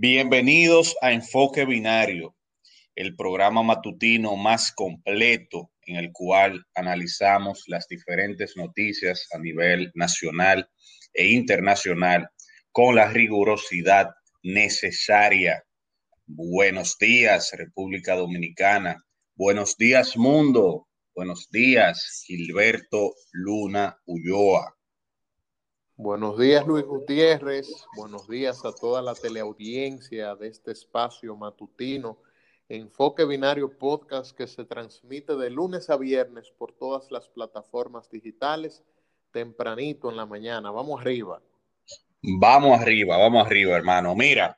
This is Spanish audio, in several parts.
Bienvenidos a Enfoque Binario, el programa matutino más completo en el cual analizamos las diferentes noticias a nivel nacional e internacional con la rigurosidad necesaria. Buenos días, República Dominicana. Buenos días, mundo. Buenos días, Gilberto Luna Ulloa. Buenos días, Luis Gutiérrez. Buenos días a toda la teleaudiencia de este espacio matutino. Enfoque Binario Podcast que se transmite de lunes a viernes por todas las plataformas digitales tempranito en la mañana. Vamos arriba. Vamos arriba, vamos arriba, hermano. Mira,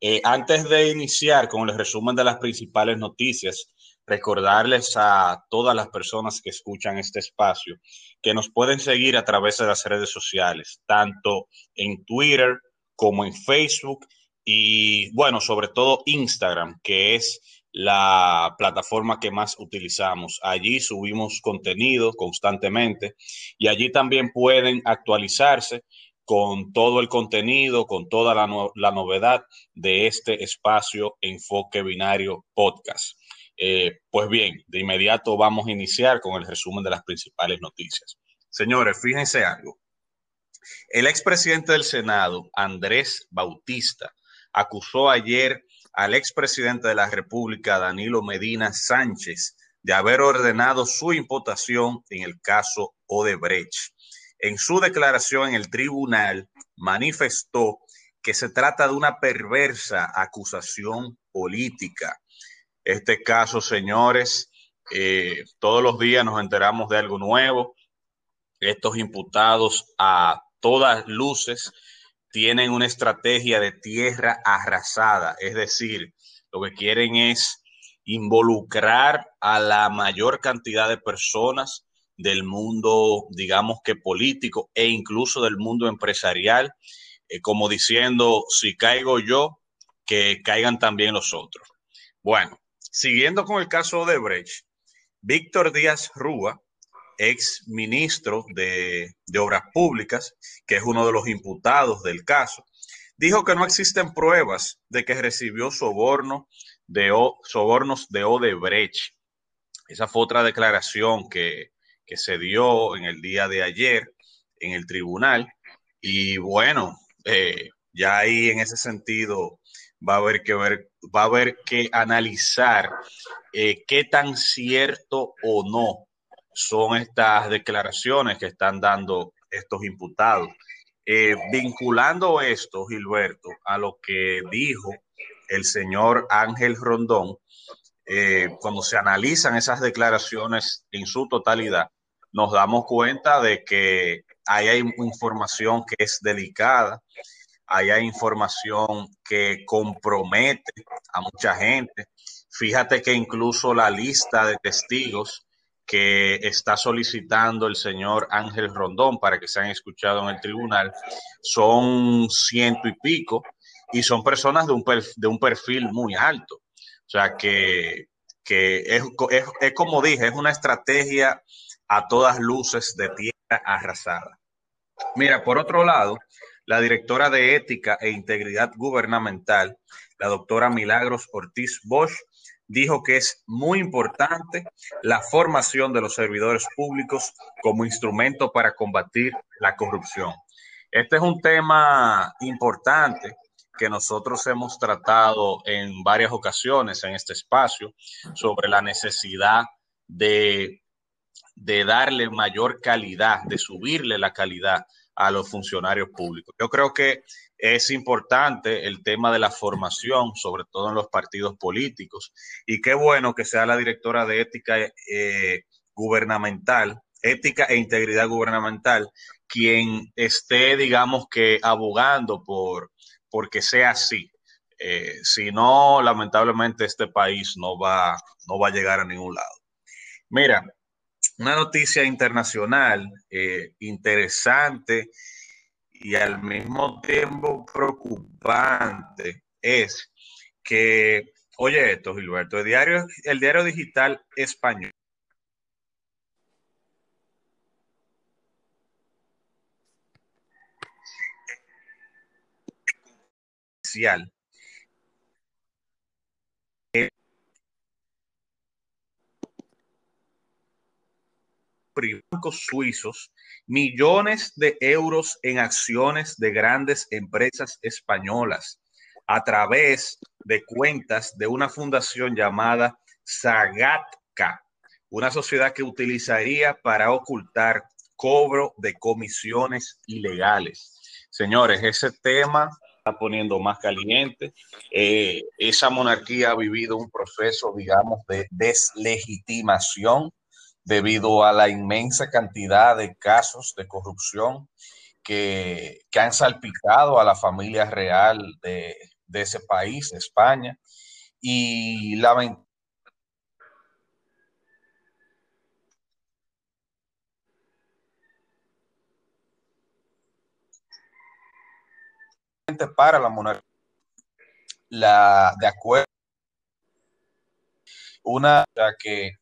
eh, antes de iniciar con el resumen de las principales noticias, recordarles a todas las personas que escuchan este espacio que nos pueden seguir a través de las redes sociales, tanto en Twitter como en Facebook y bueno, sobre todo Instagram, que es la plataforma que más utilizamos. Allí subimos contenido constantemente y allí también pueden actualizarse con todo el contenido, con toda la, la novedad de este espacio Enfoque Binario Podcast. Eh, pues bien, de inmediato vamos a iniciar con el resumen de las principales noticias. Señores, fíjense algo. El expresidente del Senado, Andrés Bautista, acusó ayer al expresidente de la República, Danilo Medina Sánchez, de haber ordenado su imputación en el caso Odebrecht. En su declaración en el tribunal, manifestó que se trata de una perversa acusación política este caso, señores, eh, todos los días nos enteramos de algo nuevo. Estos imputados a todas luces tienen una estrategia de tierra arrasada, es decir, lo que quieren es involucrar a la mayor cantidad de personas del mundo, digamos que político e incluso del mundo empresarial, eh, como diciendo, si caigo yo, que caigan también los otros. Bueno, Siguiendo con el caso de Brecht, Víctor Díaz Rúa, ex ministro de, Obras Públicas, que es uno de los imputados del caso, dijo que no existen pruebas de que recibió soborno de sobornos de Odebrecht. Esa fue otra declaración que, se dio en el día de ayer en el tribunal. Y bueno, eh, ya ahí en ese sentido va a haber que ver, va a haber que analizar eh, qué tan cierto o no son estas declaraciones que están dando estos imputados. Eh, vinculando esto, Gilberto, a lo que dijo el señor Ángel Rondón, eh, cuando se analizan esas declaraciones en su totalidad, nos damos cuenta de que hay información que es delicada, hay información que compromete a mucha gente. Fíjate que incluso la lista de testigos que está solicitando el señor Ángel Rondón para que sean escuchados en el tribunal son ciento y pico y son personas de un, perfil, de un perfil muy alto. O sea que, es, es como dije, es una estrategia a todas luces de tierra arrasada. Mira, por otro lado, la directora de Ética e Integridad Gubernamental, la doctora Milagros Ortiz Bosch, dijo que es muy importante la formación de los servidores públicos como instrumento para combatir la corrupción. Este es un tema importante que nosotros hemos tratado en varias ocasiones en este espacio sobre la necesidad de, de darle mayor calidad, de subirle la calidad a los funcionarios públicos. Yo creo que es importante el tema de la formación, sobre todo en los partidos políticos, y qué bueno que sea la directora de ética eh, gubernamental, ética e integridad gubernamental, quien esté, digamos que, abogando por, que sea así. Eh, si no, lamentablemente este país no va, no va a llegar a ningún lado. Mira, una noticia internacional eh, interesante y al mismo tiempo preocupante es que, oye esto, Gilberto, diario, el diario digital español privados suizos millones de euros en acciones de grandes empresas españolas a través de cuentas de una fundación llamada Zagatka, una sociedad que utilizaría para ocultar cobro de comisiones ilegales. Señores, ese tema está poniendo más caliente. Eh, esa monarquía ha vivido un proceso, digamos, de deslegitimación debido a la inmensa cantidad de casos de corrupción que, que han salpicado a la familia real de, de ese país, España, y lamentablemente para la monarquía, la de acuerdo, una que,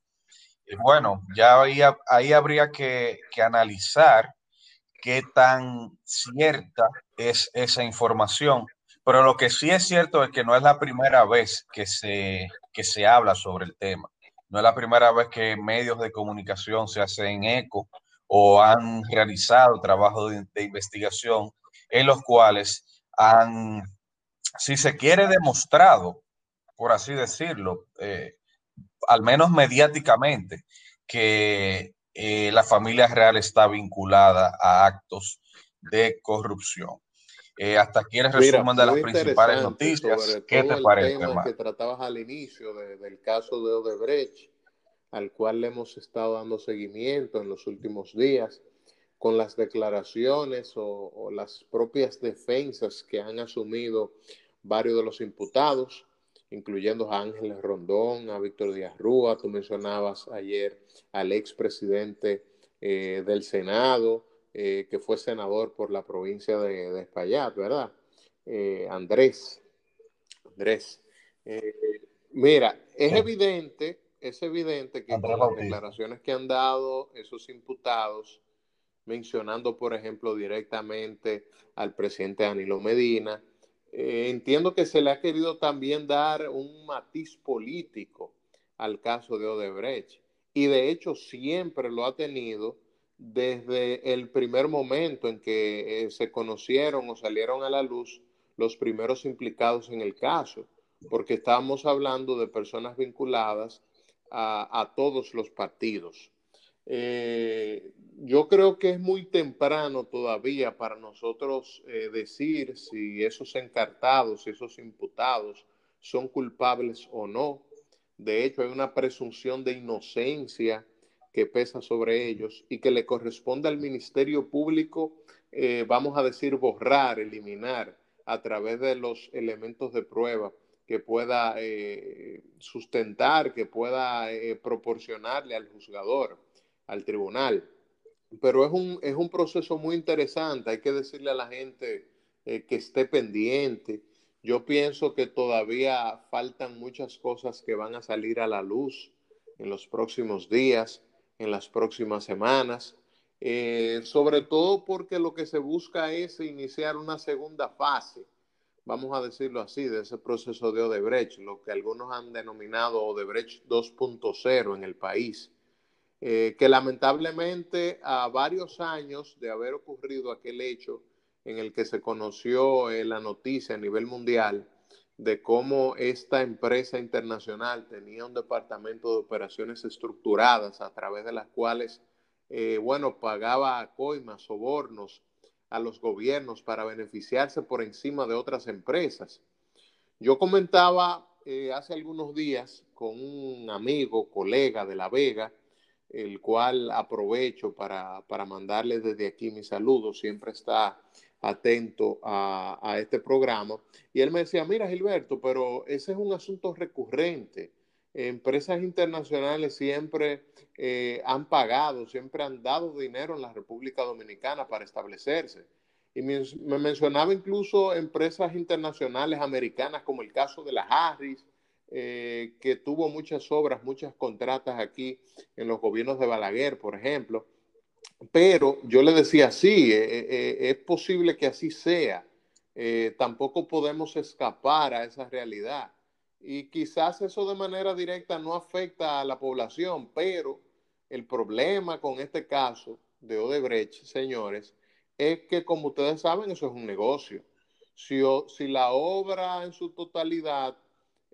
bueno, ya ahí, ahí habría que, que analizar qué tan cierta es esa información pero lo que sí es cierto es que no es la primera vez que se, que se habla sobre el tema. No es la primera vez que medios de comunicación se hacen eco o han realizado trabajos de, investigación en los cuales han, si se quiere, demostrado, por así decirlo, eh, al menos mediáticamente, que eh, la familia real está vinculada a actos de corrupción. Eh, hasta aquí el resumen de las principales noticias. ¿Qué te parece, tema que tratabas al inicio del caso de Odebrecht, al cual le hemos estado dando seguimiento en los últimos días, con las declaraciones o, o las propias defensas que han asumido varios de los imputados, incluyendo a Ángeles Rondón, a Víctor Díaz Rúa, tú mencionabas ayer al expresidente eh, del Senado, eh, que fue senador por la provincia de, de Espaillat, ¿verdad? Eh, Andrés. Andrés. Eh, mira, es evidente, es evidente que con las declaraciones que han dado esos imputados, mencionando, por ejemplo, directamente al presidente Danilo Medina, entiendo que se le ha querido también dar un matiz político al caso de Odebrecht. Y de hecho siempre lo ha tenido desde el primer momento en que eh, se conocieron o salieron a la luz los primeros implicados en el caso, porque estábamos hablando de personas vinculadas a, todos los partidos. Eh, yo creo que es muy temprano todavía para nosotros eh, decir si esos encartados, si esos imputados son culpables o no. De hecho, hay una presunción de inocencia que pesa sobre ellos y que le corresponde al Ministerio Público, eh, vamos a decir, borrar, eliminar a través de los elementos de prueba que pueda eh, sustentar, que pueda eh, proporcionarle al juzgador, al tribunal. Pero es un, es un proceso muy interesante, hay que decirle a la gente que esté pendiente. Yo pienso que todavía faltan muchas cosas que van a salir a la luz en los próximos días en las próximas semanas, eh, sobre todo porque lo que se busca es iniciar una segunda fase, vamos a decirlo así, de ese proceso de Odebrecht, lo que algunos han denominado Odebrecht 2.0 en el país, eh, que lamentablemente a varios años de haber ocurrido aquel hecho en el que se conoció eh, la noticia a nivel mundial, de cómo esta empresa internacional tenía un departamento de operaciones estructuradas a través de las cuales, eh, bueno, pagaba coimas, sobornos a los gobiernos para beneficiarse por encima de otras empresas. Yo comentaba hace algunos días con un amigo, colega de La Vega, el cual aprovecho para, para mandarle desde aquí mis saludos, siempre está atento a, este programa. Y él me decía, mira Gilberto, pero ese es un asunto recurrente. Empresas internacionales siempre eh, han pagado, siempre han dado dinero en la República Dominicana para establecerse. Y me, mencionaba incluso empresas internacionales americanas como el caso de la Harris, eh, que tuvo muchas obras, muchas contratas aquí en los gobiernos de Balaguer, por ejemplo. Pero yo le decía, sí, eh, eh, eh, es posible que así sea. tampoco podemos escapar a esa realidad. Y quizás eso de manera directa no afecta a la población, pero El problema con este caso de Odebrecht, señores, es que como ustedes saben, eso es un negocio. Si, si la obra en su totalidad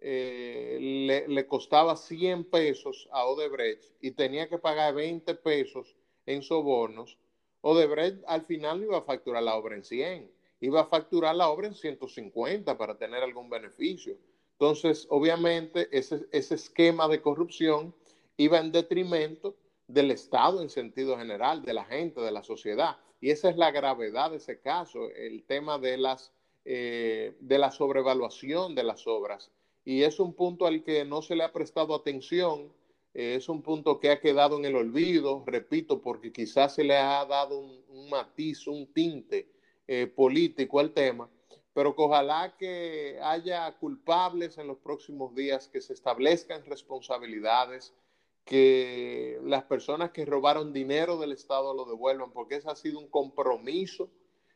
eh, le, le, costaba 100 pesos a Odebrecht y tenía que pagar 20 pesos en sobornos, Odebrecht al final no iba a facturar la obra en 100, iba a facturar la obra en 150 para tener algún beneficio. Entonces, obviamente, ese, ese esquema de corrupción iba en detrimento del Estado en sentido general, de la gente, de la sociedad. Y esa es la gravedad de ese caso, el tema de, las, eh, de la sobrevaluación de las obras. Y es un punto al que no se le ha prestado atención, eh, es un punto que ha quedado en el olvido, repito, porque quizás se le ha dado un, matiz, un tinte eh, político al tema, pero que ojalá que haya culpables en los próximos días, que se establezcan responsabilidades, que las personas que robaron dinero del Estado lo devuelvan, porque ese ha sido un compromiso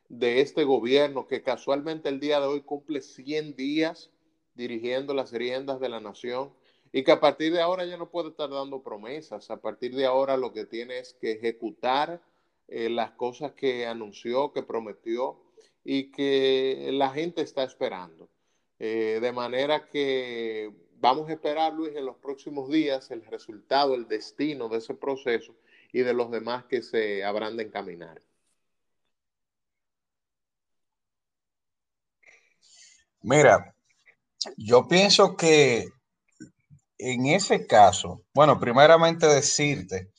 de este gobierno que casualmente el día de hoy cumple 100 días dirigiendo las riendas de la nación y que a partir de ahora ya no puede estar dando promesas, a partir de ahora lo que tiene es que ejecutar eh, las cosas que anunció, que prometió y que la gente está esperando. Eh, de manera que vamos a esperar, Luis, en los próximos días el resultado, el destino de ese proceso y de los demás que se habrán de encaminar. Mira, yo pienso que en ese caso, bueno, primeramente decirte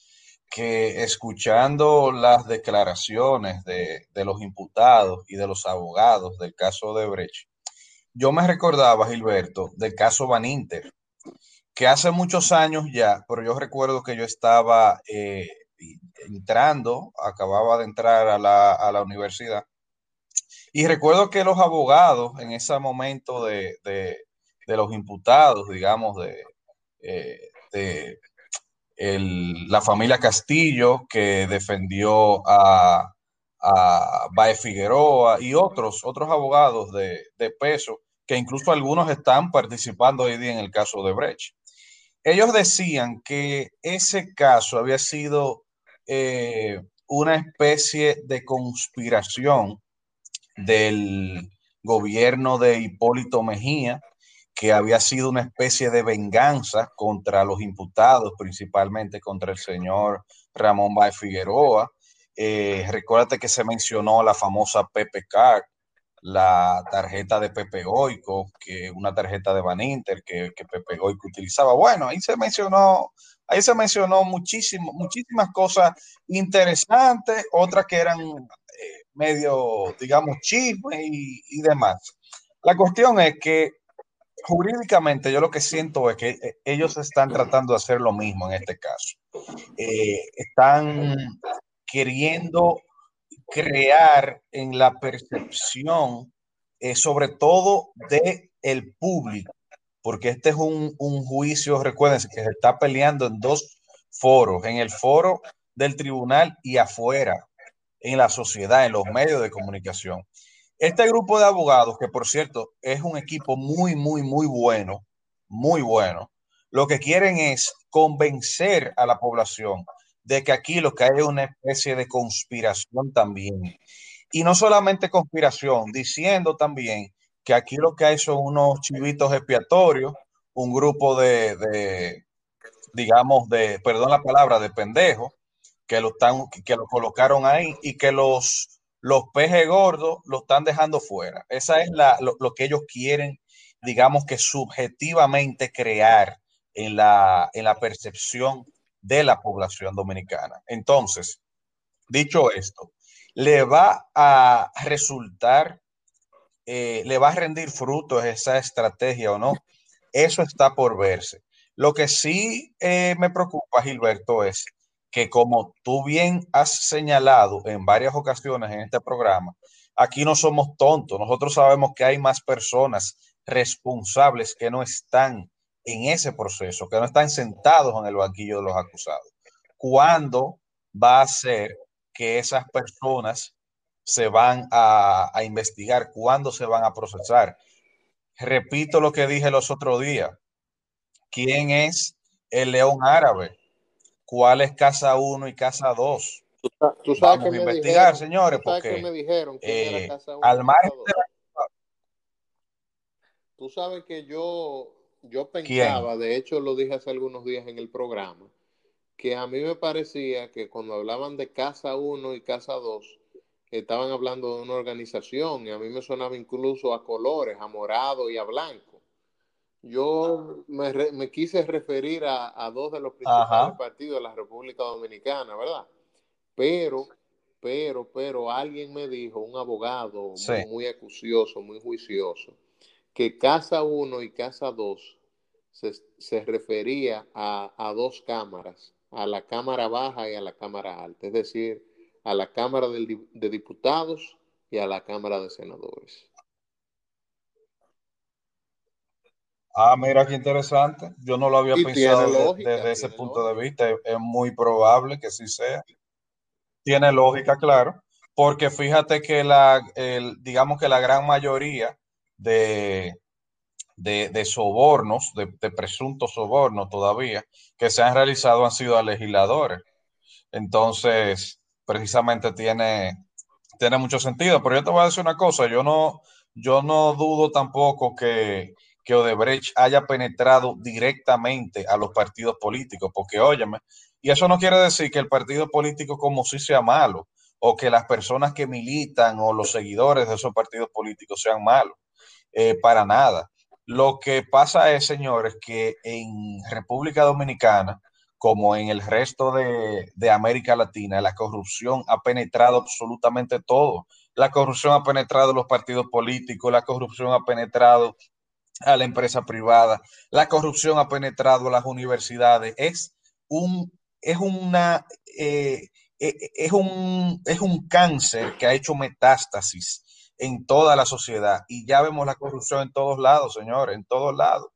que escuchando las declaraciones de, de los imputados y de los abogados del caso de Brecht, yo me recordaba, Gilberto, del caso Van Inter, que hace muchos años ya, pero yo recuerdo que yo estaba eh, entrando, acababa de entrar a la, a la, universidad, y recuerdo que los abogados en ese momento de, de, los imputados, digamos, de, eh, de el, la familia Castillo, que defendió a, a Bae Figueroa y otros, otros abogados de, de peso que incluso algunos están participando hoy día en el caso de Brecht. Ellos decían que ese caso había sido eh, una especie de conspiración del gobierno de Hipólito Mejía, que había sido una especie de venganza contra los imputados, principalmente contra el señor Ramón Baez Figueroa. Eh, recuérdate que se mencionó la famosa Pepe Card, la tarjeta de Pepe Goico, que una tarjeta de Van Inter que, que Pepe Goico utilizaba. Bueno, ahí se mencionó, ahí se mencionó muchísimo, muchísimas cosas interesantes, otras que eran medio, digamos, chismes y, y, demás. La cuestión es que jurídicamente yo lo que siento es que eh, ellos están tratando de hacer lo mismo en este caso. Eh, están queriendo crear en la percepción, eh, sobre todo de el público, porque este es un, un juicio, recuérdense, que se está peleando en dos foros, en el foro del tribunal y afuera, en la sociedad, en los medios de comunicación. Este grupo de abogados, que por cierto es un equipo muy, muy, muy bueno, muy bueno, lo que quieren es convencer a la población de que aquí lo que hay es una especie de conspiración también. Y no solamente conspiración, diciendo también que aquí lo que hay son unos chivitos expiatorios, un grupo de, de digamos, de, perdón la palabra, de pendejos, que lo, están, que lo colocaron ahí y que los, los pejes gordos lo están dejando fuera. Esa es la, lo, lo, que ellos quieren, digamos que subjetivamente crear en la, en la percepción de la población dominicana. Entonces, dicho esto, le va a resultar, eh, le va a rendir frutos esa estrategia o no. Eso está por verse. Lo que sí eh, me preocupa, Gilberto, es que como tú bien has señalado en varias ocasiones en este programa, aquí no somos tontos. Nosotros sabemos que hay más personas responsables que no están en ese proceso, que no están sentados en el banquillo de los acusados. ¿Cuándo va a ser que esas personas se van a, a investigar? ¿Cuándo se van a procesar? Repito lo que dije los otros días. ¿Quién es el león árabe? Cuál es casa 1 y casa 2. Tú, sabes Vamos que a investigar, señores, porque me dijeron eh, casa 1 al margen Tú sabes que yo, yo pensaba, de hecho lo dije hace algunos días en el programa, que a mí me parecía que cuando hablaban de Casa 1 y Casa 2, estaban hablando de una organización y a mí me sonaba incluso a colores, a morado y a blanco. Yo me, quise referir a, dos de los principales partidos de la República Dominicana, ¿verdad? Pero, pero, pero alguien me dijo, un abogado muy, acucioso, muy juicioso, que Casa 1 y Casa 2 se, refería a, a dos cámaras, a la Cámara Baja y a la Cámara Alta, es decir, a la Cámara de, Diputados y a la Cámara de Senadores. Ah, mira qué interesante. Yo no lo había pensado desde, ese punto de vista. Es, muy probable que sí sea. Tiene lógica, claro, porque fíjate que la, digamos que la gran mayoría de, de, sobornos, de, de, presuntos sobornos todavía, que se han realizado han sido a legisladores. Entonces, precisamente tiene, tiene mucho sentido. Pero yo te voy a decir una cosa, yo no, yo no dudo tampoco que, que Odebrecht haya penetrado directamente a los partidos políticos, porque óyeme, y eso no quiere decir que el partido político como si sea malo, o que las personas que militan o los seguidores de esos partidos políticos sean malos, eh, para nada. Lo que pasa es, señores, que en República Dominicana como en el resto de, América Latina, la corrupción ha penetrado absolutamente todo. La corrupción ha penetrado los partidos políticos, la corrupción ha penetrado a la empresa privada, la corrupción ha penetrado las universidades. Es un, es una, eh, eh, es un, es un cáncer que ha hecho metástasis en toda la sociedad. Y ya vemos la corrupción en todos lados, señores, en todos lados.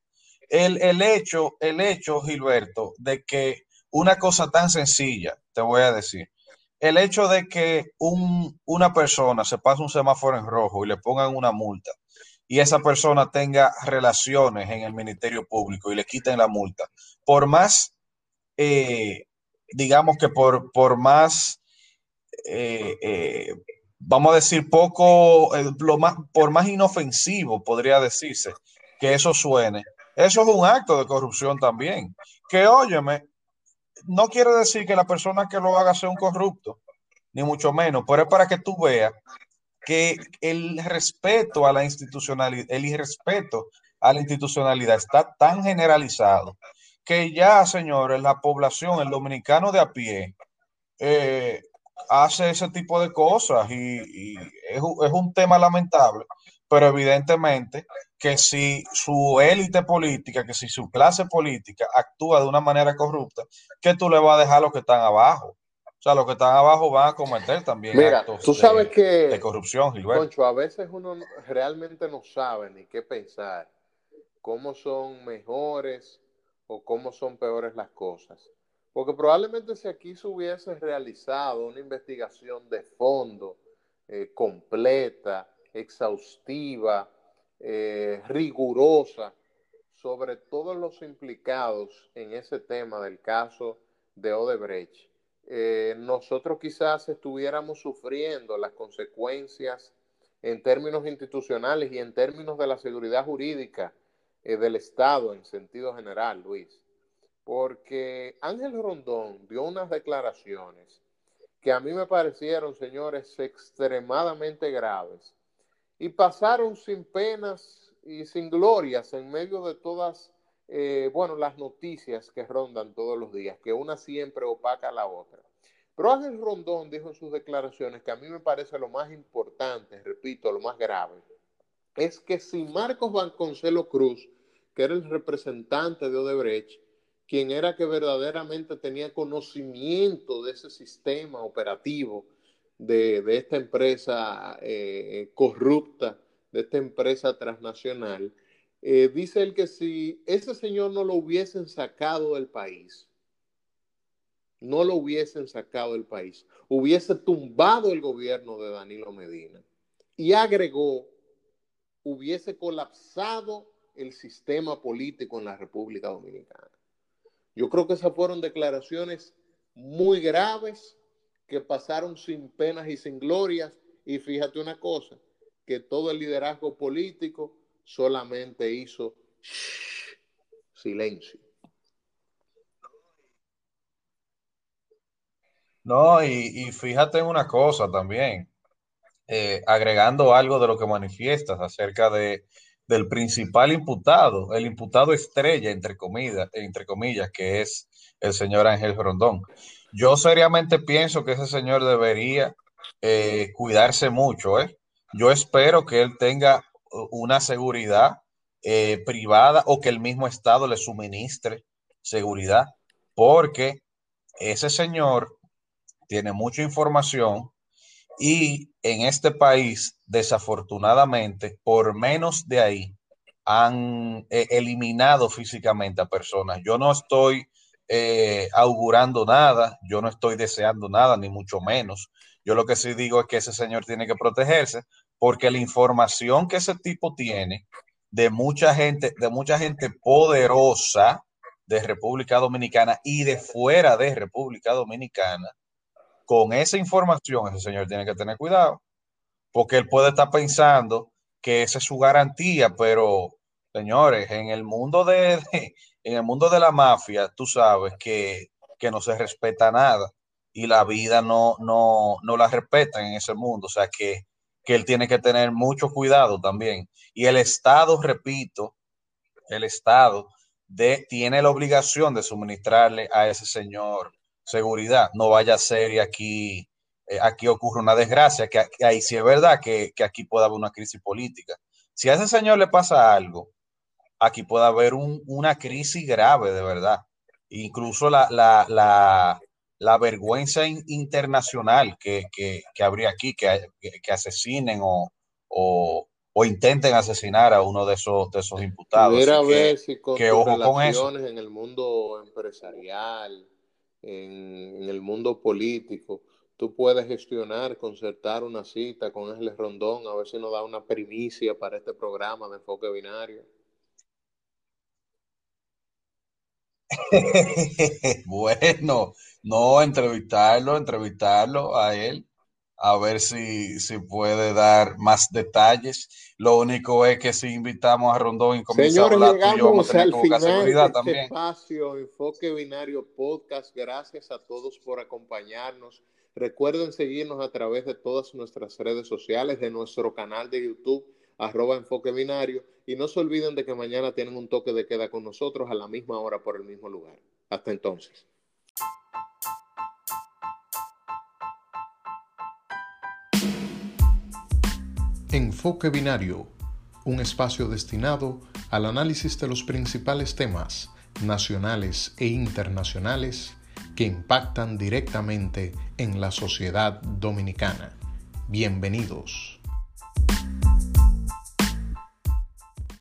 El, hecho, el hecho, Gilberto, de que una cosa tan sencilla, te voy a decir, el hecho de que una persona se pase un semáforo en rojo y le pongan una multa y esa persona tenga relaciones en el Ministerio Público y le quiten la multa, por más, eh, digamos que por, por más, eh, eh, vamos a decir, poco, lo más, por más inofensivo podría decirse que eso suene, eso es un acto de corrupción también. Que óyeme, no quiere decir que la persona que lo haga sea un corrupto, ni mucho menos, pero es para que tú veas que el respeto a la institucionalidad, el irrespeto a la institucionalidad está tan generalizado que ya, señores, la población, el dominicano de a pie, eh, hace ese tipo de cosas y, es, es, un tema lamentable, pero evidentemente que si su élite política, que si su clase política actúa de una manera corrupta, que tú le vas a dejar a los que están abajo. O sea, los que están abajo van a cometer también actos tú sabes de, que, de corrupción, Gilberto. a veces uno realmente no sabe ni qué pensar, cómo son mejores o cómo son peores las cosas. Porque probablemente si aquí se hubiese realizado una investigación de fondo, eh, completa, exhaustiva, eh, rigurosa sobre todos los implicados en ese tema del caso de Odebrecht, eh, nosotros quizás estuviéramos sufriendo las consecuencias en términos institucionales y en términos de la seguridad jurídica eh, del Estado en sentido general, Luis. Porque Ángel Rondón dio unas declaraciones que a mí me parecieron, señores, extremadamente graves y pasaron sin penas y sin glorias en medio de todas, eh, bueno, las noticias que rondan todos los días, que una siempre opaca a la otra. Pero Ángel Rondón dijo en sus declaraciones que a mí me parece lo más importante, repito, lo más grave, es que si Marcos Banconcelo Cruz, que era el representante de Odebrecht, quien era que verdaderamente tenía conocimiento de ese sistema operativo, de, esta empresa eh, corrupta, de esta empresa transnacional, eh, dice él que si ese señor no lo hubiesen sacado del país, no lo hubiesen sacado del país, hubiese tumbado el gobierno de Danilo Medina y agregó, hubiese colapsado el sistema político en la República Dominicana. Yo creo que esas fueron declaraciones muy graves que pasaron sin penas y sin glorias. Y fíjate una cosa, que todo el liderazgo político solamente hizo silencio. No, y, fíjate en una cosa también, eh, agregando algo de lo que manifiestas acerca de, del principal imputado, el imputado estrella, entre comillas, entre comillas, que es el señor Ángel Rondón. Yo seriamente pienso que ese señor debería eh, cuidarse mucho. ¿eh? Yo espero que él tenga una seguridad eh, privada o que el mismo Estado le suministre seguridad, porque ese señor tiene mucha información y en este país, desafortunadamente, por menos de ahí, han eh, eliminado físicamente a personas. Yo no estoy eh, augurando nada, yo no estoy deseando nada, ni mucho menos. Yo lo que sí digo es que ese señor tiene que protegerse porque la información que ese tipo tiene de mucha gente, de mucha gente poderosa de República Dominicana y de fuera de República Dominicana, con esa información ese señor tiene que tener cuidado, porque él puede estar pensando que esa es su garantía, pero señores, en el mundo de, en el mundo de la mafia, tú sabes que, no se respeta nada y la vida no, no, no la respeta en ese mundo, o sea que, que él tiene que tener mucho cuidado también. Y el Estado, repito, el Estado de, tiene la obligación de suministrarle a ese señor seguridad. No vaya a ser y aquí, eh, aquí ocurre una desgracia, que, ahí sí es verdad que, aquí puede haber una crisis política. Si a ese señor le pasa algo, aquí puede haber una crisis grave de verdad. Incluso la, la, la, vergüenza internacional que, habría aquí, que, que asesinen o, o, intenten asesinar a uno de esos, de esos imputados. ver si con, en el mundo empresarial, en, el mundo político, tú puedes gestionar, concertar una cita con Ángeles Rondón, a ver si nos da una primicia para este programa de enfoque binario. bueno, no entrevistarlo, entrevistarlo a él a ver si, si puede dar más detalles. Lo único es que si invitamos a Rondón y comienza a hablar, vamos al final seguridad de este espacio Enfoque Binario Podcast. Gracias a todos por acompañarnos. Recuerden seguirnos a través de todas nuestras redes sociales, de nuestro canal de YouTube, arroba Enfoque Binario. Y no se olviden de que mañana tienen un toque de queda con nosotros a la misma hora por el mismo lugar. Hasta entonces. Enfoque Binario, un espacio destinado al análisis de los principales temas nacionales e internacionales que impactan directamente en la sociedad dominicana. Bienvenidos.